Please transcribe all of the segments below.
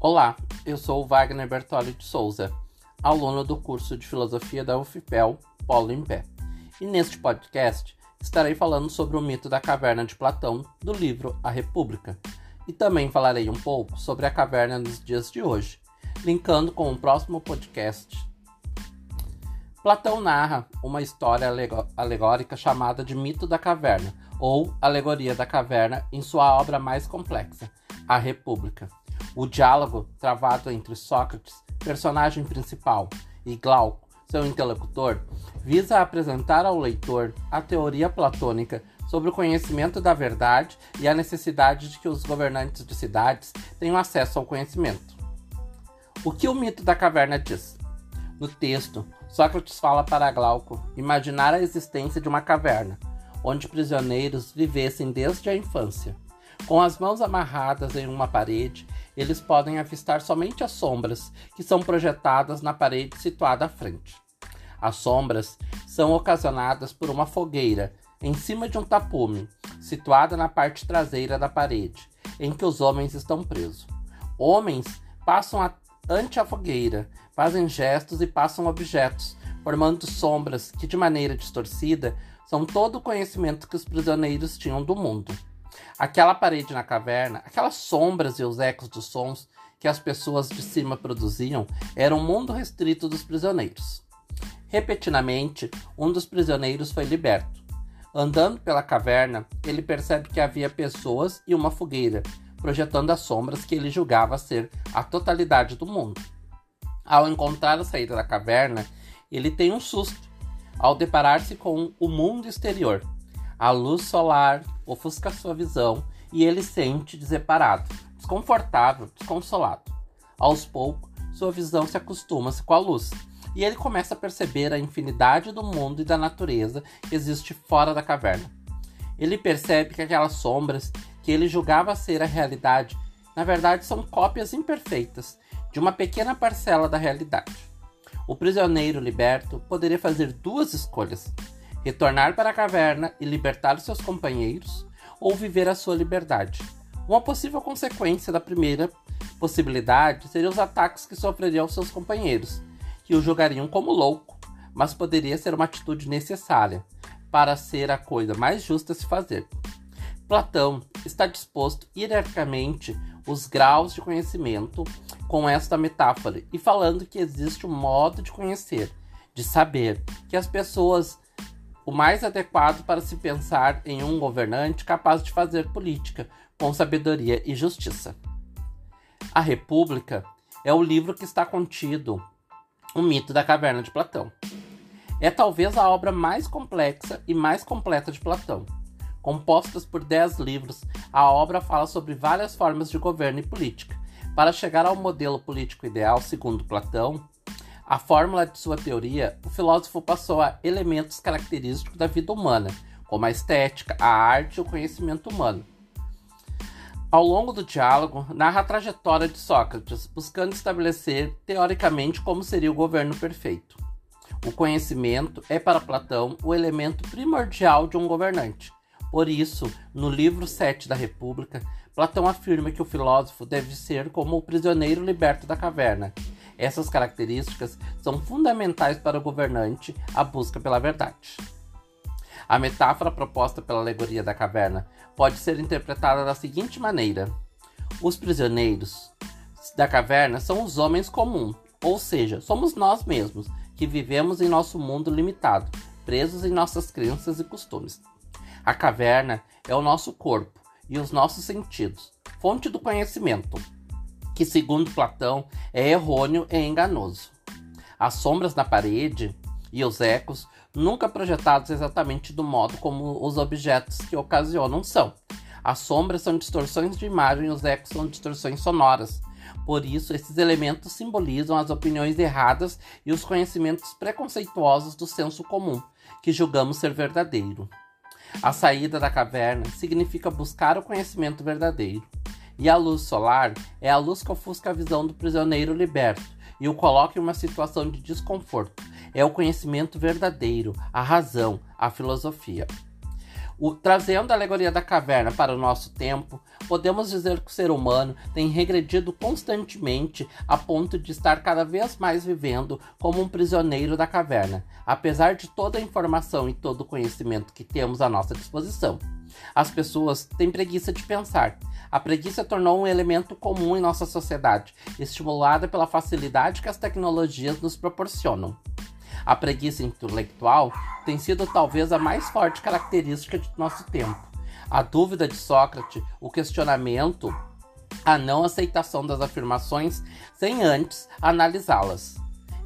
Olá, eu sou o Wagner Bertoli de Souza, aluno do curso de Filosofia da UFPEL Polo em Pé. E neste podcast estarei falando sobre o mito da caverna de Platão do livro A República. E também falarei um pouco sobre a caverna nos dias de hoje, linkando com o próximo podcast. Platão narra uma história alegórica chamada de Mito da Caverna, ou Alegoria da Caverna, em sua obra mais complexa, A República o diálogo travado entre Sócrates, personagem principal, e Glauco, seu interlocutor, visa apresentar ao leitor a teoria platônica sobre o conhecimento da verdade e a necessidade de que os governantes de cidades tenham acesso ao conhecimento. O que o mito da caverna diz? No texto, Sócrates fala para Glauco imaginar a existência de uma caverna, onde prisioneiros vivessem desde a infância. Com as mãos amarradas em uma parede eles podem avistar somente as sombras que são projetadas na parede situada à frente. As sombras são ocasionadas por uma fogueira em cima de um tapume, situada na parte traseira da parede, em que os homens estão presos. Homens passam a, ante a fogueira, fazem gestos e passam objetos, formando sombras que, de maneira distorcida, são todo o conhecimento que os prisioneiros tinham do mundo. Aquela parede na caverna, aquelas sombras e os ecos dos sons que as pessoas de cima produziam eram um mundo restrito dos prisioneiros. Repetidamente, um dos prisioneiros foi liberto. Andando pela caverna, ele percebe que havia pessoas e uma fogueira, projetando as sombras que ele julgava ser a totalidade do mundo. Ao encontrar a saída da caverna, ele tem um susto ao deparar-se com o mundo exterior. A luz solar ofusca sua visão e ele sente deseparado, desconfortável, desconsolado. Aos poucos, sua visão se acostuma-se com a luz e ele começa a perceber a infinidade do mundo e da natureza que existe fora da caverna. Ele percebe que aquelas sombras que ele julgava ser a realidade, na verdade são cópias imperfeitas de uma pequena parcela da realidade. O prisioneiro liberto poderia fazer duas escolhas: retornar para a caverna e libertar seus companheiros, ou viver a sua liberdade. Uma possível consequência da primeira possibilidade seria os ataques que sofreria aos seus companheiros, que o julgariam como louco, mas poderia ser uma atitude necessária para ser a coisa mais justa a se fazer. Platão está disposto hierarquicamente os graus de conhecimento com esta metáfora e falando que existe um modo de conhecer, de saber, que as pessoas o mais adequado para se pensar em um governante capaz de fazer política com sabedoria e justiça. A República é o livro que está contido o mito da caverna de Platão. É talvez a obra mais complexa e mais completa de Platão. Compostas por dez livros, a obra fala sobre várias formas de governo e política. Para chegar ao modelo político ideal, segundo Platão, a fórmula de sua teoria, o filósofo passou a elementos característicos da vida humana, como a estética, a arte e o conhecimento humano. Ao longo do diálogo, narra a trajetória de Sócrates, buscando estabelecer teoricamente como seria o governo perfeito. O conhecimento é para Platão o elemento primordial de um governante. Por isso, no livro 7 da República, Platão afirma que o filósofo deve ser como o prisioneiro liberto da caverna, essas características são fundamentais para o governante a busca pela verdade. A metáfora proposta pela alegoria da caverna pode ser interpretada da seguinte maneira: os prisioneiros da caverna são os homens comuns, ou seja, somos nós mesmos que vivemos em nosso mundo limitado, presos em nossas crenças e costumes. A caverna é o nosso corpo e os nossos sentidos, fonte do conhecimento que, segundo Platão, é errôneo e enganoso. As sombras na parede e os ecos, nunca projetados exatamente do modo como os objetos que ocasionam são. As sombras são distorções de imagem e os ecos são distorções sonoras. Por isso, esses elementos simbolizam as opiniões erradas e os conhecimentos preconceituosos do senso comum, que julgamos ser verdadeiro. A saída da caverna significa buscar o conhecimento verdadeiro. E a luz solar é a luz que ofusca a visão do prisioneiro liberto e o coloca em uma situação de desconforto. É o conhecimento verdadeiro, a razão, a filosofia. O, trazendo a alegoria da caverna para o nosso tempo, podemos dizer que o ser humano tem regredido constantemente a ponto de estar cada vez mais vivendo como um prisioneiro da caverna, apesar de toda a informação e todo o conhecimento que temos à nossa disposição. As pessoas têm preguiça de pensar. A preguiça tornou um elemento comum em nossa sociedade, estimulada pela facilidade que as tecnologias nos proporcionam. A preguiça intelectual tem sido talvez a mais forte característica de nosso tempo. A dúvida de Sócrates, o questionamento, a não aceitação das afirmações sem antes analisá-las.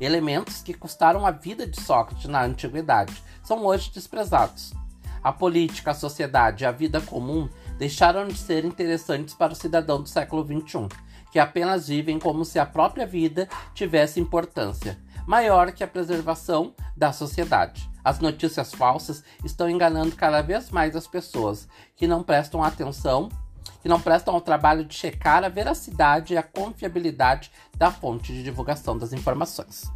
Elementos que custaram a vida de Sócrates na antiguidade são hoje desprezados. A política, a sociedade e a vida comum deixaram de ser interessantes para o cidadão do século XXI, que apenas vivem como se a própria vida tivesse importância maior que a preservação da sociedade. As notícias falsas estão enganando cada vez mais as pessoas que não prestam atenção, que não prestam ao trabalho de checar a veracidade e a confiabilidade da fonte de divulgação das informações.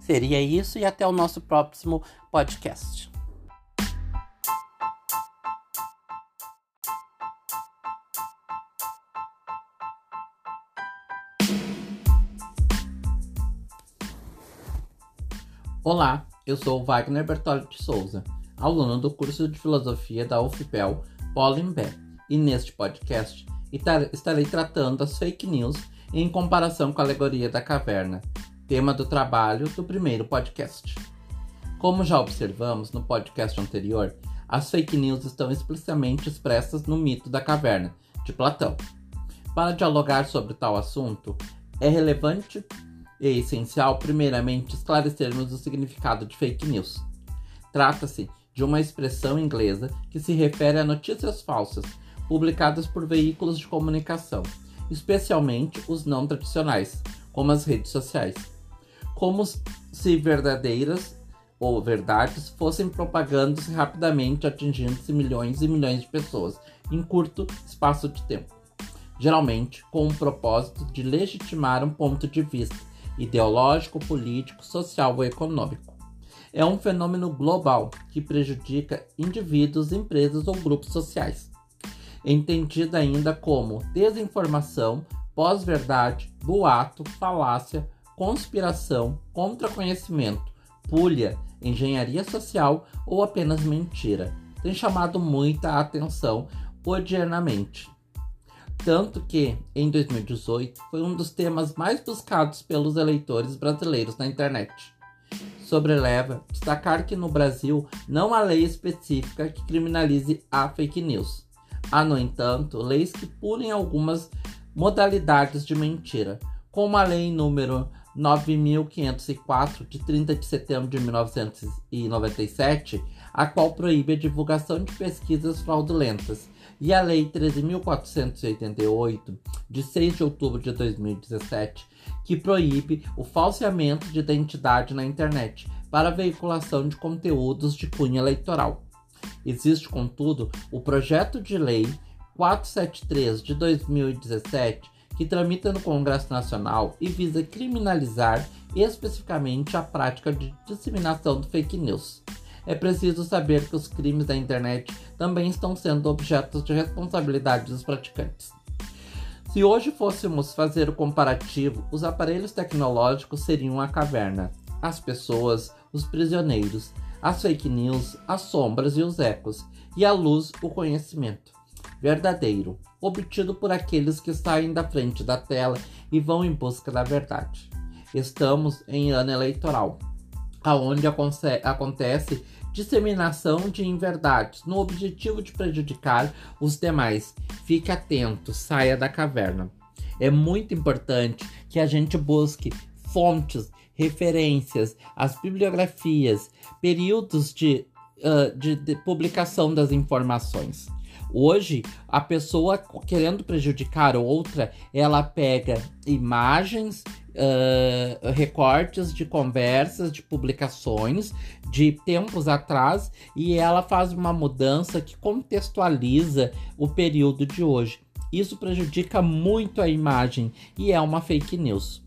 Seria isso e até o nosso próximo podcast. Olá, eu sou Wagner Bertoli de Souza, aluno do curso de Filosofia da UFPEL Polimbé, e neste podcast estarei tratando as fake news em comparação com a alegoria da caverna, tema do trabalho do primeiro podcast. Como já observamos no podcast anterior, as fake news estão explicitamente expressas no mito da caverna, de Platão. Para dialogar sobre tal assunto, é relevante é essencial, primeiramente, esclarecermos o significado de fake news. Trata-se de uma expressão inglesa que se refere a notícias falsas publicadas por veículos de comunicação, especialmente os não tradicionais, como as redes sociais, como se verdadeiras ou verdades fossem propagando-se rapidamente, atingindo-se milhões e milhões de pessoas em curto espaço de tempo, geralmente com o propósito de legitimar um ponto de vista ideológico, político, social ou econômico. É um fenômeno global que prejudica indivíduos, empresas ou grupos sociais. Entendida ainda como desinformação, pós-verdade, boato, falácia, conspiração, contraconhecimento, pulha, engenharia social ou apenas mentira. Tem chamado muita atenção odiernamente. Tanto que, em 2018, foi um dos temas mais buscados pelos eleitores brasileiros na internet. Sobreleva destacar que no Brasil não há lei específica que criminalize a fake news. Há, no entanto, leis que punem algumas modalidades de mentira, como a Lei número 9504 de 30 de setembro de 1997, a qual proíbe a divulgação de pesquisas fraudulentas e a Lei 13.488, de 6 de outubro de 2017, que proíbe o falseamento de identidade na internet para veiculação de conteúdos de cunho eleitoral. Existe, contudo, o projeto de lei 473 de 2017, que tramita no Congresso Nacional e visa criminalizar especificamente a prática de disseminação do fake news é preciso saber que os crimes da internet também estão sendo objetos de responsabilidade dos praticantes. Se hoje fôssemos fazer o comparativo, os aparelhos tecnológicos seriam a caverna, as pessoas, os prisioneiros, as fake news, as sombras e os ecos, e a luz, o conhecimento. Verdadeiro, obtido por aqueles que saem da frente da tela e vão em busca da verdade. Estamos em ano eleitoral aonde acontece disseminação de inverdades no objetivo de prejudicar os demais. Fique atento, saia da caverna. É muito importante que a gente busque fontes, referências, as bibliografias, períodos de, uh, de, de publicação das informações. Hoje, a pessoa querendo prejudicar outra, ela pega imagens, recortes de conversas, de publicações de tempos atrás e ela faz uma mudança que contextualiza o período de hoje. Isso prejudica muito a imagem e é uma fake news.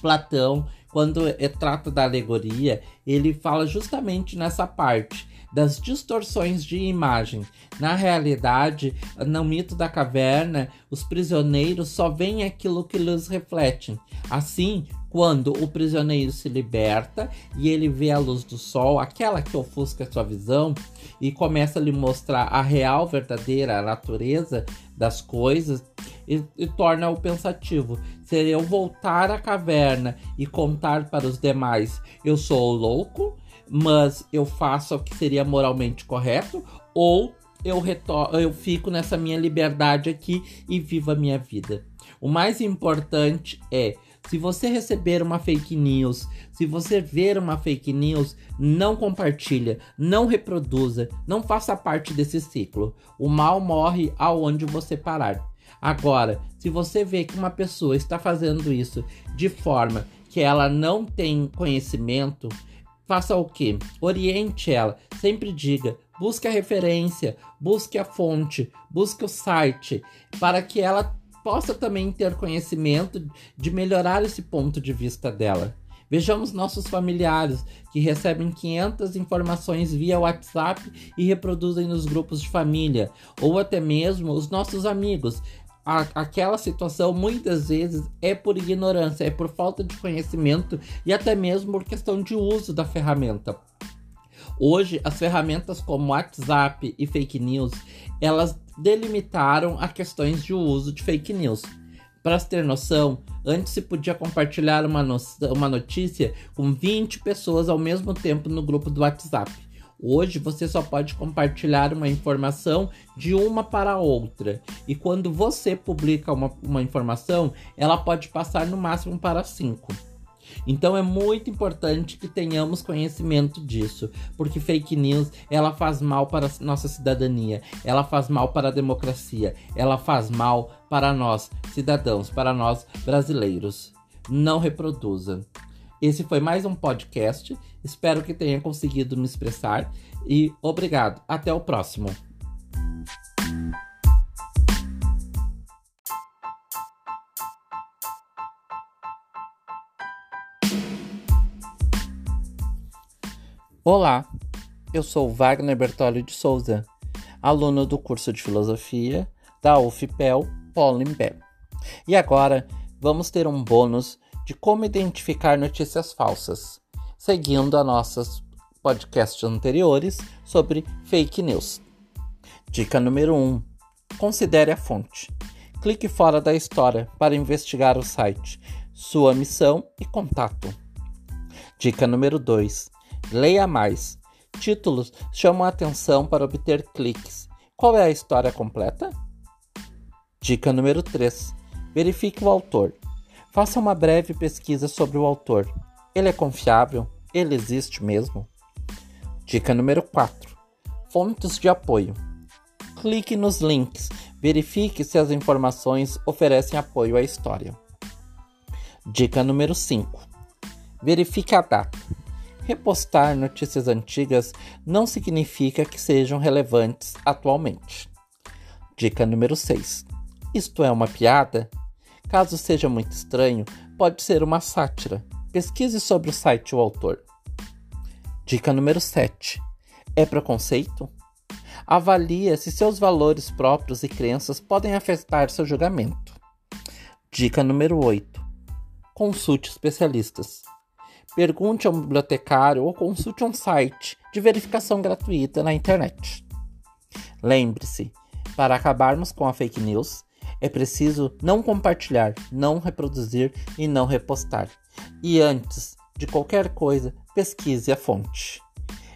Platão, quando trata da alegoria, ele fala justamente nessa parte das distorções de imagem. Na realidade, no mito da caverna, os prisioneiros só veem aquilo que lhes refletem. Assim, quando o prisioneiro se liberta e ele vê a luz do sol, aquela que ofusca sua visão, e começa a lhe mostrar a real, verdadeira natureza das coisas, e, e torna-o pensativo. Se eu voltar à caverna e contar para os demais, eu sou louco, mas eu faço o que seria moralmente correto, ou eu, eu fico nessa minha liberdade aqui e vivo a minha vida. O mais importante é se você receber uma fake news, se você ver uma fake news, não compartilha, não reproduza, não faça parte desse ciclo. O mal morre aonde você parar. Agora, se você vê que uma pessoa está fazendo isso de forma que ela não tem conhecimento, faça o que? Oriente ela, sempre diga, busque a referência, busque a fonte, busque o site, para que ela possa também ter conhecimento de melhorar esse ponto de vista dela. Vejamos nossos familiares que recebem 500 informações via WhatsApp e reproduzem nos grupos de família, ou até mesmo os nossos amigos. A, aquela situação muitas vezes é por ignorância, é por falta de conhecimento e até mesmo por questão de uso da ferramenta. Hoje, as ferramentas como WhatsApp e fake news, elas delimitaram a questões de uso de fake news. Para ter noção, antes se podia compartilhar uma, no uma notícia com 20 pessoas ao mesmo tempo no grupo do WhatsApp. Hoje você só pode compartilhar uma informação de uma para outra. E quando você publica uma, uma informação, ela pode passar no máximo para cinco. Então é muito importante que tenhamos conhecimento disso, porque fake news ela faz mal para a nossa cidadania, ela faz mal para a democracia, ela faz mal para nós cidadãos, para nós brasileiros. Não reproduza. Esse foi mais um podcast. Espero que tenha conseguido me expressar e obrigado. Até o próximo. Olá, eu sou Wagner Bertoli de Souza, aluno do curso de Filosofia da UFPEL Polimbé. E agora vamos ter um bônus de como identificar notícias falsas, seguindo a nossos podcasts anteriores sobre fake news. Dica número 1: Considere a fonte. Clique fora da história para investigar o site, sua missão e contato. Dica número 2: Leia mais. Títulos chamam a atenção para obter cliques. Qual é a história completa? Dica número 3. Verifique o autor. Faça uma breve pesquisa sobre o autor. Ele é confiável? Ele existe mesmo? Dica número 4. Fontes de apoio. Clique nos links. Verifique se as informações oferecem apoio à história. Dica número 5. Verifique a data. Repostar notícias antigas não significa que sejam relevantes atualmente. Dica número 6. Isto é uma piada? Caso seja muito estranho, pode ser uma sátira. Pesquise sobre o site ou autor. Dica número 7. É preconceito? Avalie se seus valores próprios e crenças podem afetar seu julgamento. Dica número 8. Consulte especialistas. Pergunte a um bibliotecário ou consulte um site de verificação gratuita na internet. Lembre-se, para acabarmos com a fake news, é preciso não compartilhar, não reproduzir e não repostar. E antes de qualquer coisa, pesquise a fonte.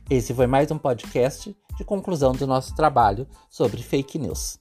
Esse foi mais um podcast de conclusão do nosso trabalho sobre fake news.